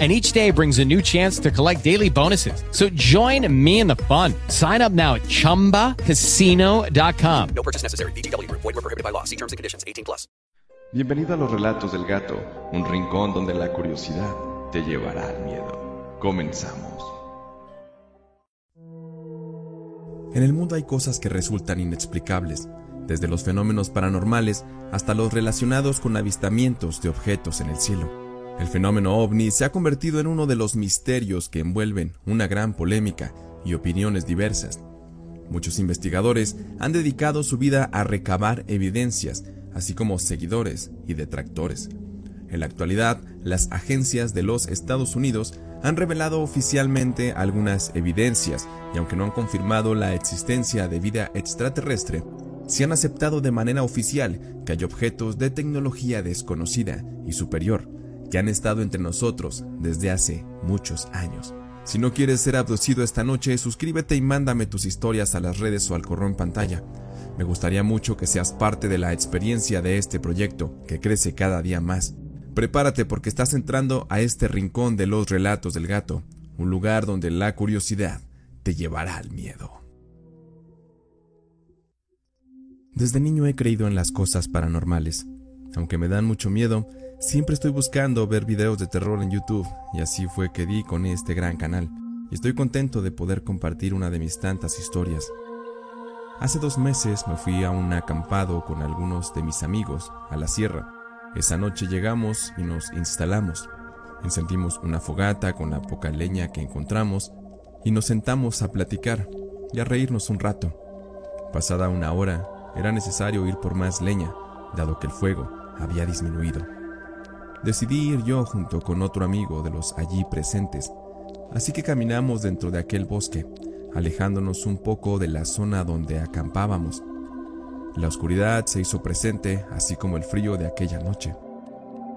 and each day brings a new chance to collect daily bonuses. So join me in the fun. Sign up now at ChumbaCasino.com. No purchase necessary. BGW. Void were prohibited by law. See terms and conditions. 18 plus. Bienvenido a los relatos del gato, un rincón donde la curiosidad te llevará al miedo. Comenzamos. En el mundo hay cosas que resultan inexplicables, desde los fenómenos paranormales hasta los relacionados con avistamientos de objetos en el cielo. El fenómeno ovni se ha convertido en uno de los misterios que envuelven una gran polémica y opiniones diversas. Muchos investigadores han dedicado su vida a recabar evidencias, así como seguidores y detractores. En la actualidad, las agencias de los Estados Unidos han revelado oficialmente algunas evidencias y aunque no han confirmado la existencia de vida extraterrestre, se han aceptado de manera oficial que hay objetos de tecnología desconocida y superior que han estado entre nosotros desde hace muchos años. Si no quieres ser abducido esta noche, suscríbete y mándame tus historias a las redes o al correo en pantalla. Me gustaría mucho que seas parte de la experiencia de este proyecto, que crece cada día más. Prepárate porque estás entrando a este rincón de los relatos del gato, un lugar donde la curiosidad te llevará al miedo. Desde niño he creído en las cosas paranormales. Aunque me dan mucho miedo, Siempre estoy buscando ver videos de terror en YouTube y así fue que di con este gran canal. Y estoy contento de poder compartir una de mis tantas historias. Hace dos meses me fui a un acampado con algunos de mis amigos a la sierra. Esa noche llegamos y nos instalamos. Encendimos una fogata con la poca leña que encontramos y nos sentamos a platicar y a reírnos un rato. Pasada una hora, era necesario ir por más leña, dado que el fuego había disminuido. Decidí ir yo junto con otro amigo de los allí presentes, así que caminamos dentro de aquel bosque, alejándonos un poco de la zona donde acampábamos. La oscuridad se hizo presente, así como el frío de aquella noche.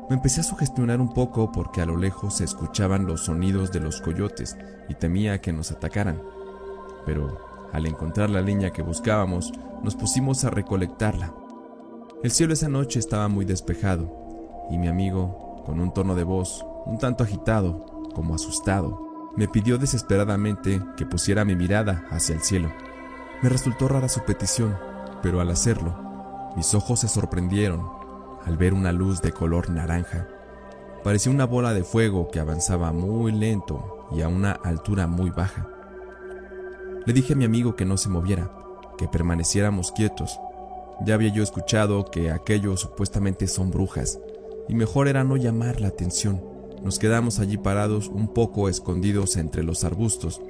Me empecé a sugestionar un poco porque a lo lejos se escuchaban los sonidos de los coyotes y temía que nos atacaran. Pero al encontrar la leña que buscábamos, nos pusimos a recolectarla. El cielo esa noche estaba muy despejado y mi amigo, con un tono de voz un tanto agitado, como asustado, me pidió desesperadamente que pusiera mi mirada hacia el cielo. Me resultó rara su petición, pero al hacerlo, mis ojos se sorprendieron al ver una luz de color naranja. Parecía una bola de fuego que avanzaba muy lento y a una altura muy baja. Le dije a mi amigo que no se moviera, que permaneciéramos quietos. Ya había yo escuchado que aquellos supuestamente son brujas, y mejor era no llamar la atención. Nos quedamos allí parados un poco escondidos entre los arbustos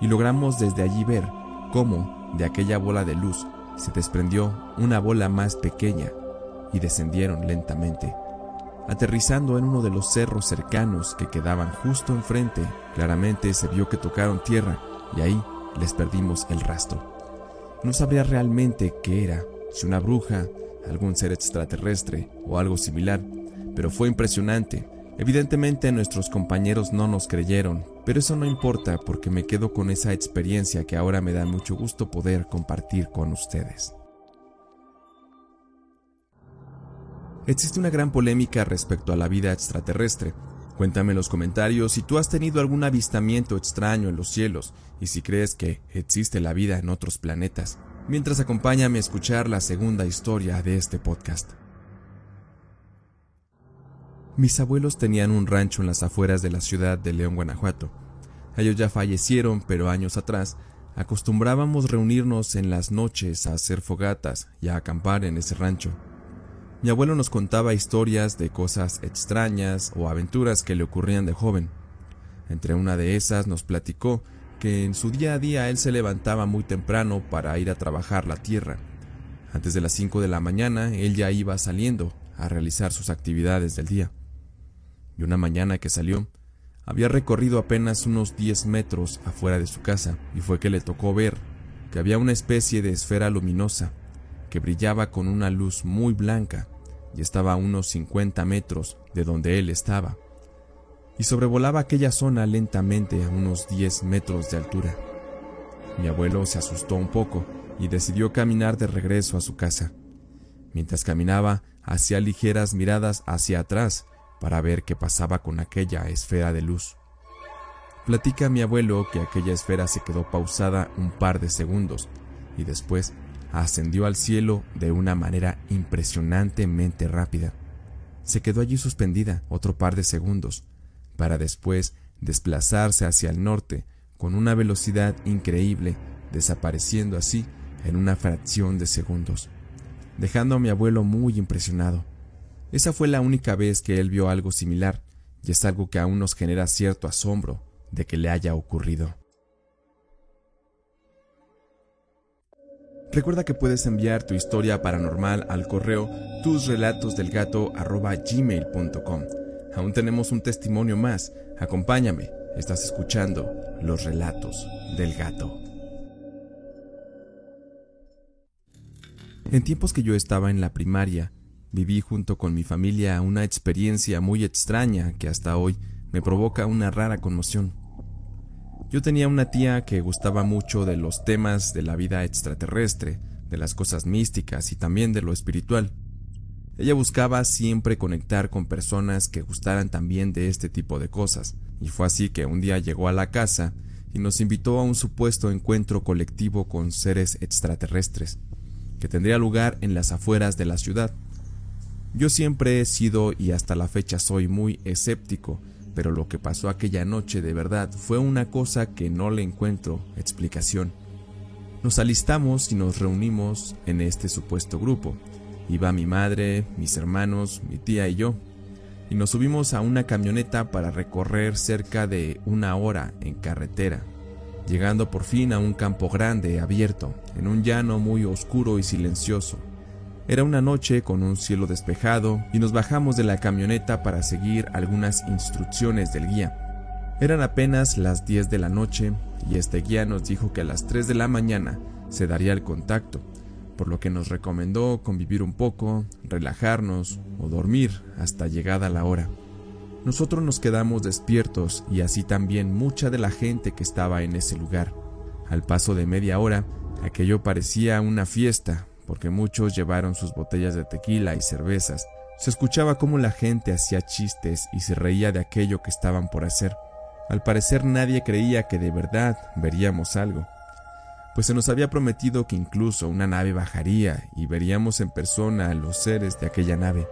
y logramos desde allí ver cómo de aquella bola de luz se desprendió una bola más pequeña y descendieron lentamente. Aterrizando en uno de los cerros cercanos que quedaban justo enfrente, claramente se vio que tocaron tierra y ahí les perdimos el rastro. No sabría realmente qué era, si una bruja, algún ser extraterrestre o algo similar, pero fue impresionante. Evidentemente nuestros compañeros no nos creyeron, pero eso no importa porque me quedo con esa experiencia que ahora me da mucho gusto poder compartir con ustedes. Existe una gran polémica respecto a la vida extraterrestre. Cuéntame en los comentarios si tú has tenido algún avistamiento extraño en los cielos y si crees que existe la vida en otros planetas. Mientras acompáñame a escuchar la segunda historia de este podcast. Mis abuelos tenían un rancho en las afueras de la ciudad de León, Guanajuato. Ellos ya fallecieron, pero años atrás acostumbrábamos reunirnos en las noches a hacer fogatas y a acampar en ese rancho. Mi abuelo nos contaba historias de cosas extrañas o aventuras que le ocurrían de joven. Entre una de esas nos platicó que en su día a día él se levantaba muy temprano para ir a trabajar la tierra. Antes de las 5 de la mañana él ya iba saliendo a realizar sus actividades del día una mañana que salió, había recorrido apenas unos 10 metros afuera de su casa y fue que le tocó ver que había una especie de esfera luminosa que brillaba con una luz muy blanca y estaba a unos 50 metros de donde él estaba, y sobrevolaba aquella zona lentamente a unos 10 metros de altura. Mi abuelo se asustó un poco y decidió caminar de regreso a su casa. Mientras caminaba, hacía ligeras miradas hacia atrás para ver qué pasaba con aquella esfera de luz. Platica mi abuelo que aquella esfera se quedó pausada un par de segundos y después ascendió al cielo de una manera impresionantemente rápida. Se quedó allí suspendida otro par de segundos, para después desplazarse hacia el norte con una velocidad increíble, desapareciendo así en una fracción de segundos, dejando a mi abuelo muy impresionado. Esa fue la única vez que él vio algo similar, y es algo que aún nos genera cierto asombro de que le haya ocurrido. Recuerda que puedes enviar tu historia paranormal al correo tusrelatosdelgato@gmail.com. Aún tenemos un testimonio más. Acompáñame. Estás escuchando Los relatos del gato. En tiempos que yo estaba en la primaria, viví junto con mi familia una experiencia muy extraña que hasta hoy me provoca una rara conmoción. Yo tenía una tía que gustaba mucho de los temas de la vida extraterrestre, de las cosas místicas y también de lo espiritual. Ella buscaba siempre conectar con personas que gustaran también de este tipo de cosas, y fue así que un día llegó a la casa y nos invitó a un supuesto encuentro colectivo con seres extraterrestres, que tendría lugar en las afueras de la ciudad. Yo siempre he sido y hasta la fecha soy muy escéptico pero lo que pasó aquella noche de verdad fue una cosa que no le encuentro explicación. Nos alistamos y nos reunimos en este supuesto grupo. Iba mi madre, mis hermanos, mi tía y yo, y nos subimos a una camioneta para recorrer cerca de una hora en carretera, llegando por fin a un campo grande, abierto, en un llano muy oscuro y silencioso. Era una noche con un cielo despejado y nos bajamos de la camioneta para seguir algunas instrucciones del guía. Eran apenas las 10 de la noche y este guía nos dijo que a las 3 de la mañana se daría el contacto, por lo que nos recomendó convivir un poco, relajarnos o dormir hasta llegada la hora. Nosotros nos quedamos despiertos y así también mucha de la gente que estaba en ese lugar. Al paso de media hora, aquello parecía una fiesta, porque muchos llevaron sus botellas de tequila y cervezas. Se escuchaba cómo la gente hacía chistes y se reía de aquello que estaban por hacer. Al parecer nadie creía que de verdad veríamos algo, pues se nos había prometido que incluso una nave bajaría y veríamos en persona a los seres de aquella nave.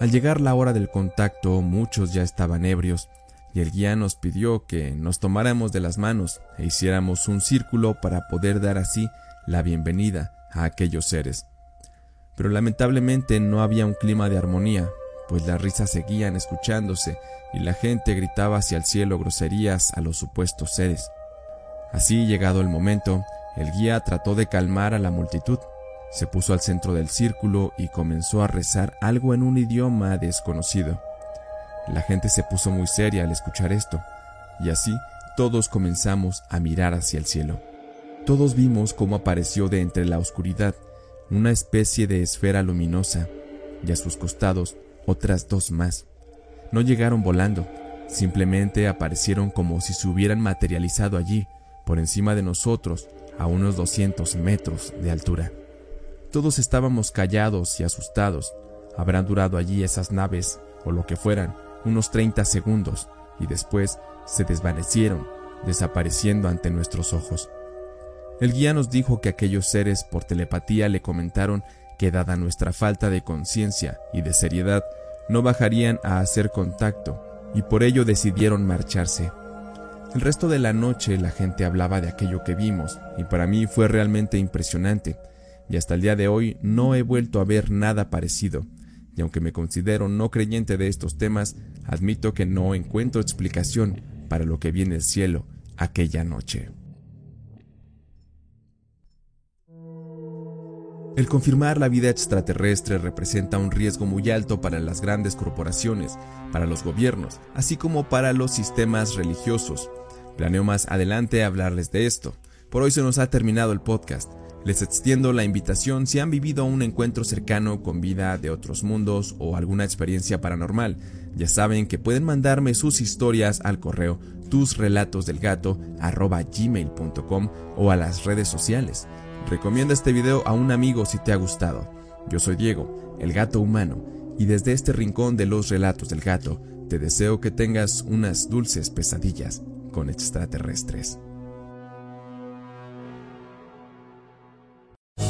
Al llegar la hora del contacto, muchos ya estaban ebrios, y el guía nos pidió que nos tomáramos de las manos e hiciéramos un círculo para poder dar así la bienvenida a aquellos seres. Pero lamentablemente no había un clima de armonía, pues las risas seguían escuchándose y la gente gritaba hacia el cielo groserías a los supuestos seres. Así, llegado el momento, el guía trató de calmar a la multitud, se puso al centro del círculo y comenzó a rezar algo en un idioma desconocido. La gente se puso muy seria al escuchar esto, y así todos comenzamos a mirar hacia el cielo. Todos vimos cómo apareció de entre la oscuridad una especie de esfera luminosa y a sus costados otras dos más. No llegaron volando, simplemente aparecieron como si se hubieran materializado allí, por encima de nosotros, a unos 200 metros de altura. Todos estábamos callados y asustados. Habrán durado allí esas naves, o lo que fueran, unos 30 segundos, y después se desvanecieron, desapareciendo ante nuestros ojos. El guía nos dijo que aquellos seres por telepatía le comentaron que dada nuestra falta de conciencia y de seriedad, no bajarían a hacer contacto y por ello decidieron marcharse. El resto de la noche la gente hablaba de aquello que vimos y para mí fue realmente impresionante y hasta el día de hoy no he vuelto a ver nada parecido y aunque me considero no creyente de estos temas, admito que no encuentro explicación para lo que vi en el cielo aquella noche. El confirmar la vida extraterrestre representa un riesgo muy alto para las grandes corporaciones, para los gobiernos, así como para los sistemas religiosos. Planeo más adelante hablarles de esto. Por hoy se nos ha terminado el podcast. Les extiendo la invitación si han vivido un encuentro cercano con vida de otros mundos o alguna experiencia paranormal. Ya saben que pueden mandarme sus historias al correo tusrelatosdelgato@gmail.com o a las redes sociales. Recomienda este video a un amigo si te ha gustado. Yo soy Diego, el gato humano, y desde este rincón de los relatos del gato, te deseo que tengas unas dulces pesadillas con extraterrestres.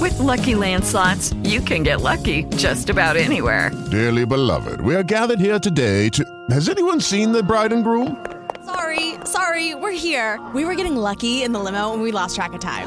With lucky landslots, you can get lucky just about anywhere. Dearly beloved, we are gathered here today to. Has anyone seen the bride and groom? Sorry, sorry, we're here. We were getting lucky in the limo and we lost track of time.